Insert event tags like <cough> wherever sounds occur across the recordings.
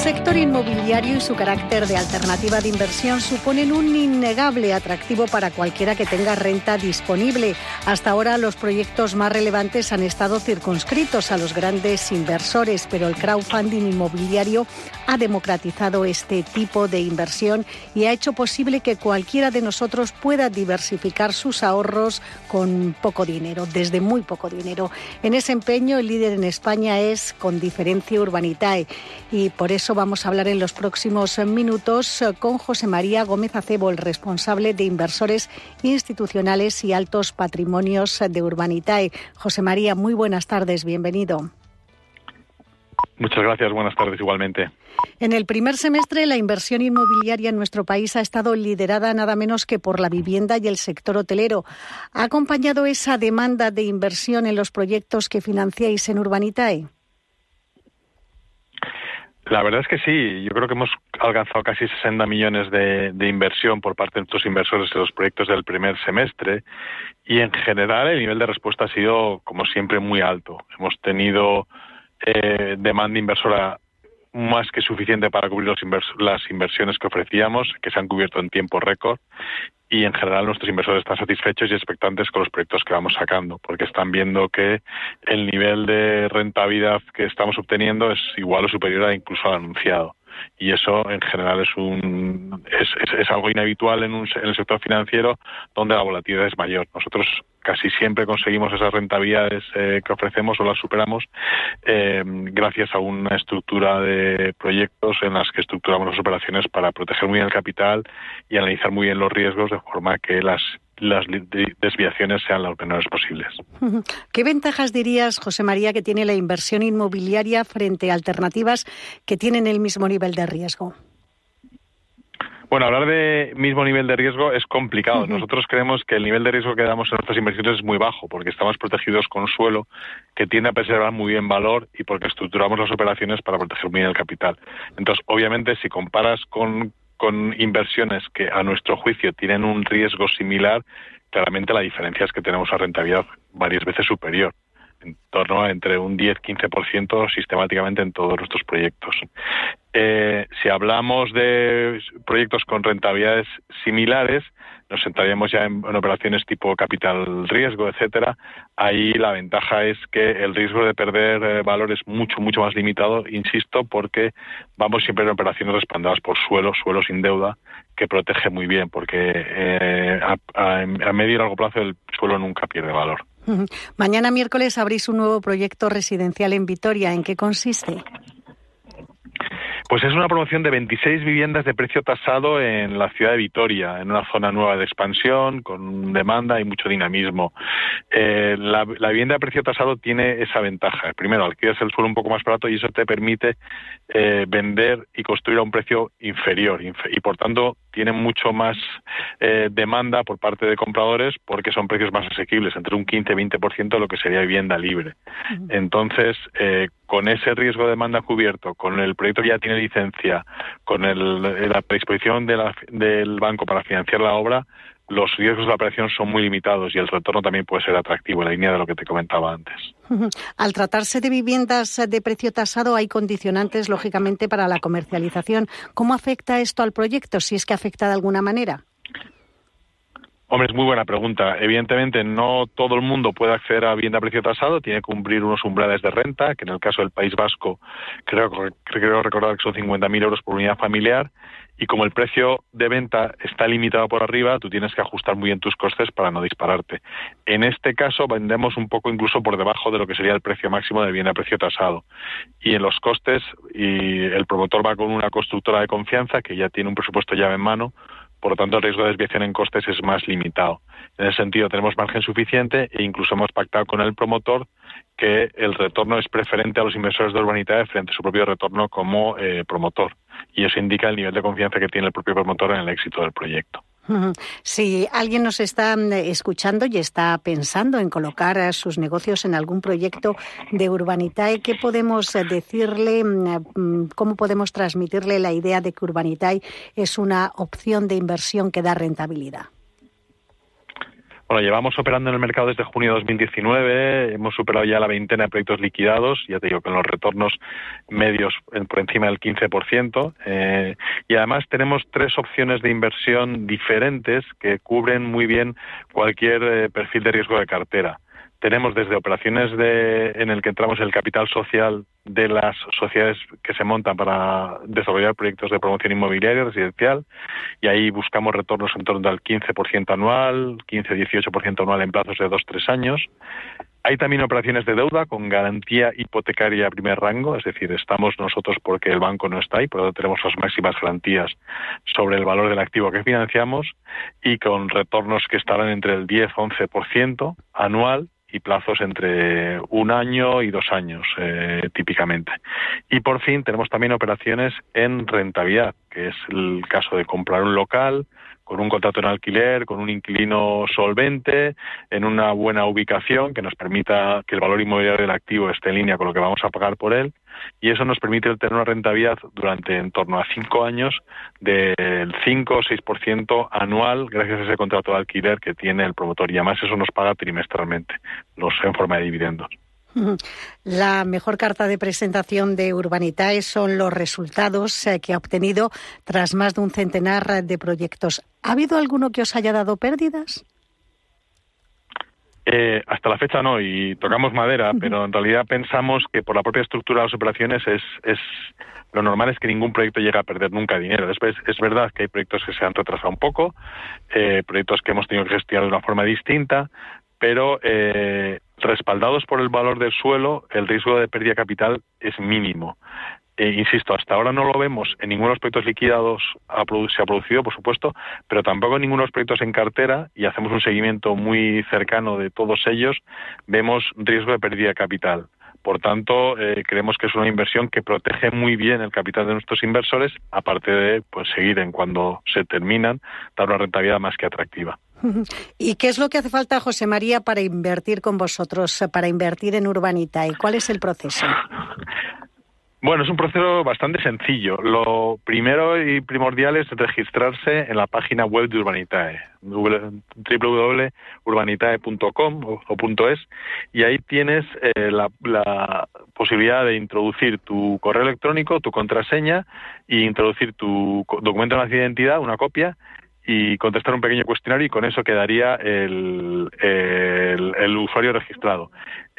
Sector inmobiliario y su carácter de alternativa de inversión suponen un innegable atractivo para cualquiera que tenga renta disponible. Hasta ahora los proyectos más relevantes han estado circunscritos a los grandes inversores, pero el crowdfunding inmobiliario ha democratizado este tipo de inversión y ha hecho posible que cualquiera de nosotros pueda diversificar sus ahorros con poco dinero, desde muy poco dinero. En ese empeño el líder en España es con diferencia Urbanitae y por eso vamos a hablar en los próximos minutos con José María Gómez Acebo, el responsable de inversores institucionales y altos patrimonios de Urbanitae. José María, muy buenas tardes, bienvenido. Muchas gracias, buenas tardes igualmente. En el primer semestre, la inversión inmobiliaria en nuestro país ha estado liderada nada menos que por la vivienda y el sector hotelero. ¿Ha acompañado esa demanda de inversión en los proyectos que financiáis en Urbanitae? La verdad es que sí, yo creo que hemos alcanzado casi 60 millones de, inversión por parte de nuestros inversores en los proyectos del primer semestre y en general el nivel de respuesta ha sido, como siempre, muy alto. Hemos tenido eh, demanda inversora más que suficiente para cubrir los las inversiones que ofrecíamos, que se han cubierto en tiempo récord, y en general nuestros inversores están satisfechos y expectantes con los proyectos que vamos sacando, porque están viendo que el nivel de rentabilidad que estamos obteniendo es igual o superior a incluso al anunciado y eso en general es un es, es, algo inhabitual en, un, en el sector financiero donde la volatilidad es mayor. Nosotros casi siempre conseguimos esas rentabilidades eh, que ofrecemos o las superamos eh, gracias a una estructura de proyectos en las que estructuramos las operaciones para proteger muy bien el capital y analizar muy bien los riesgos de forma que las las desviaciones sean las menores posibles. ¿Qué ventajas dirías, José María, que tiene la inversión inmobiliaria frente a alternativas que tienen el mismo nivel de riesgo? Bueno, hablar de mismo nivel de riesgo es complicado. Nosotros creemos que el nivel de riesgo que damos en nuestras inversiones es muy bajo, porque estamos protegidos con suelo que tiende a preservar muy bien valor y porque estructuramos las operaciones para proteger muy bien el capital. Entonces, obviamente, si comparas con con inversiones que a nuestro juicio tienen un riesgo similar, claramente la diferencia es que tenemos una rentabilidad varias veces superior, en torno a entre un 10-15% sistemáticamente en todos nuestros proyectos. Eh, si hablamos de proyectos con rentabilidades similares, nos sentaríamos ya en, operaciones tipo capital riesgo, etcétera. Ahí la ventaja es que el riesgo de perder eh, valor es mucho, mucho más limitado, insisto, porque vamos siempre en operaciones respaldadas por suelo, suelo sin deuda, que protege muy bien, porque eh, a, a medio y largo plazo el suelo nunca pierde valor. Mañana miércoles abrís un nuevo proyecto residencial en Vitoria. ¿En qué consiste? Pues es una promoción de 26 viviendas de precio tasado en la ciudad de Vitoria, en una zona nueva de expansión, con demanda y mucho dinamismo. Eh, la, vivienda de precio tasado tiene esa ventaja. Primero, alquilas el suelo un poco más barato y eso te permite eh, vender y construir a un precio inferior y por tanto tiene mucho más eh, demanda por parte de compradores porque son precios más asequibles, entre un 15-20% de lo que sería vivienda libre. Entonces, con ese riesgo de demanda cubierto, con el proyecto que ya tiene licencia, con la predisposición del banco para financiar la obra, los riesgos de la operación son muy limitados y el retorno también puede ser atractivo, en la línea de lo que te comentaba antes. Al tratarse de viviendas de precio tasado, hay condicionantes, lógicamente, para la comercialización. ¿Cómo afecta esto al proyecto, si es que afecta de alguna manera? Hombre, es muy buena pregunta. Evidentemente, no todo el mundo puede acceder a vivienda a precio tasado, tiene que cumplir unos umbrales de renta, que en el caso del País Vasco creo, creo recordar que son 50.000 euros por unidad familiar, y como el precio de venta está limitado por arriba, tú tienes que ajustar muy bien tus costes para no dispararte. En este caso, vendemos un poco incluso por debajo de lo que sería el precio máximo de vivienda a precio tasado. Y en los costes, y el promotor va con una constructora de confianza que ya tiene un presupuesto llave en mano, por lo tanto, el riesgo de desviación en costes es más limitado. En ese sentido, tenemos margen suficiente e incluso hemos pactado con el promotor que el retorno es preferente a los inversores de urbanidad frente a su propio retorno como eh, promotor. Y eso indica el nivel de confianza que tiene el propio promotor en el éxito del proyecto. Si alguien nos está mm, escuchando y está pensando en colocar eh, sus negocios en algún proyecto de Urbanitae, ¿qué podemos eh, decirle? Mm, mm, ¿Cómo podemos transmitirle la idea de que Urbanitae es una opción de inversión que da rentabilidad? Bueno, llevamos operando en el mercado desde junio de 2019, hemos superado ya la veintena de proyectos liquidados, ya te digo, con los retornos medios por encima del 15%, eh, y además tenemos tres opciones de inversión diferentes que cubren muy bien cualquier eh, perfil de riesgo de cartera. Tenemos desde operaciones de, en el que entramos el capital social de las sociedades que se montan para desarrollar proyectos de promoción inmobiliaria residencial y ahí buscamos retornos en torno al 15% anual, 15-18% anual en plazos de 2-3 años. Hay también operaciones de deuda con garantía hipotecaria a primer rango, es decir, estamos nosotros porque el banco no está ahí, por lo tenemos las máximas garantías sobre el valor del activo que financiamos y con retornos que estarán entre el 10-11% anual y plazos entre un año y dos años eh, típicamente. Y por fin tenemos también operaciones en rentabilidad, que es el caso de comprar un local con un contrato en alquiler, con un inquilino solvente, en una buena ubicación que nos permita que el valor inmobiliario del activo esté en línea con lo que vamos a pagar por él y eso nos permite tener una rentabilidad durante en torno a cinco años del 5 o 6% anual gracias a ese contrato de alquiler que tiene el promotor y además eso nos paga trimestralmente, los en forma de dividendos. La mejor carta de presentación de Urbanitae son los resultados eh, que ha obtenido tras más de un centenar de proyectos. ¿Ha habido alguno que os haya dado pérdidas? Eh, hasta la fecha no, y tocamos madera, pero en realidad pensamos que por la propia estructura de las operaciones es, es lo normal es que ningún proyecto llegue a perder nunca dinero. Después, es verdad que hay proyectos que se han retrasado un poco, eh, proyectos que hemos tenido que gestionar de una forma distinta, pero eh, respaldados por el valor del suelo, el riesgo de pérdida de capital es mínimo. Eh, insisto, hasta ahora no lo vemos en ninguno de los proyectos liquidados se ha producido, por supuesto, pero tampoco en ninguno de los proyectos en cartera y hacemos un seguimiento muy cercano de todos ellos, vemos riesgo de pérdida de capital. Por tanto, eh, creemos que es una inversión que protege muy bien el capital de nuestros inversores, aparte de pues, seguir en cuando se terminan, dar una rentabilidad más que atractiva. <laughs> ¿Y qué es lo que hace falta, José María, para invertir con vosotros, para invertir en Urbanita? ¿Y cuál es el proceso? Bueno, es un proceso bastante sencillo. Lo primero y primordial es registrarse en la página web de Urbanitae, www.urbanitae.com o, .es, y ahí tienes eh, la, posibilidad de introducir tu correo electrónico, tu contraseña, e introducir tu documento de identidad, una copia, y contestar un pequeño cuestionario y con eso quedaría el, el usuario registrado.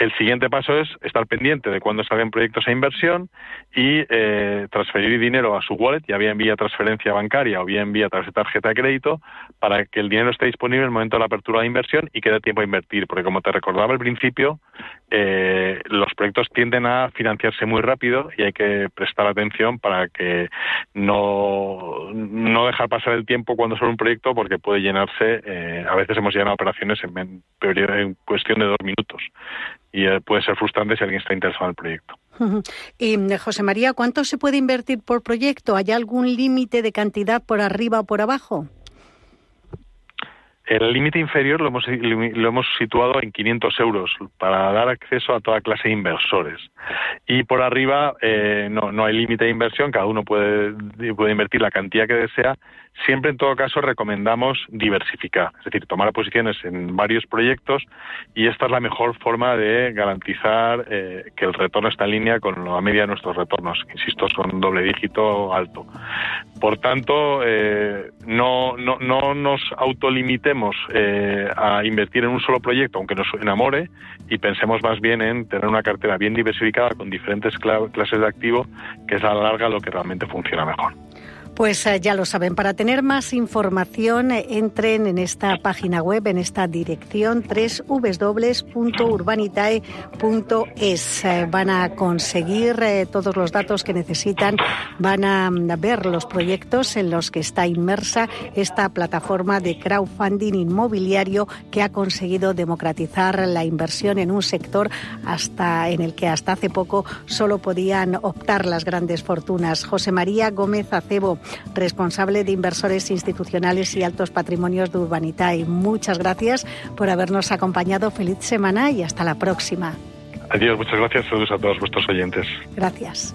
El siguiente paso es estar pendiente de cuándo salgan proyectos a inversión y eh, transferir dinero a su wallet, ya bien vía transferencia bancaria o bien vía tarjeta de crédito, para que el dinero esté disponible en el momento de la apertura de inversión y quede tiempo a invertir. Porque como te recordaba al principio, eh, los proyectos tienden a financiarse muy rápido y hay que prestar atención para que no, no dejar pasar el tiempo cuando sale un proyecto porque puede llenarse, eh, a veces hemos llenado operaciones en, en cuestión de dos minutos y eh, puede ser frustrante si alguien está interesado en el proyecto. <laughs> Y eh, José María, ¿cuánto se puede invertir por proyecto? ¿Hay algún límite de cantidad por arriba o por abajo? El límite inferior lo hemos, lo hemos situado en 500 euros para dar acceso a toda clase de inversores. Y por arriba eh, no, hay límite de inversión, cada uno puede, invertir la cantidad que desea Siempre, en todo caso, recomendamos diversificar, es decir, tomar posiciones en varios proyectos y esta es la mejor forma de garantizar eh, que el retorno está en línea con la media de nuestros retornos. Insisto, son doble dígito alto. Por tanto, eh, no, no, nos autolimitemos eh, a invertir en un solo proyecto, aunque nos enamore, y pensemos más bien en tener una cartera bien diversificada con diferentes clases de activo, que es a la larga lo que realmente funciona mejor. Pues eh, ya lo saben, para tener más información eh, entren en esta página web, en esta dirección www.urbanitae.es. Eh, van a conseguir todos los datos que necesitan, van a mm, ver los proyectos en los que está inmersa esta plataforma de crowdfunding inmobiliario que ha conseguido democratizar la inversión en un sector hasta en el que hasta hace poco solo podían optar las grandes fortunas. José María Gómez Acebo responsable de inversores institucionales y altos patrimonios de Urbanitae. Muchas gracias por habernos acompañado. Feliz semana y hasta la próxima. Adiós, muchas gracias. Saludos a todos vuestros oyentes. Gracias.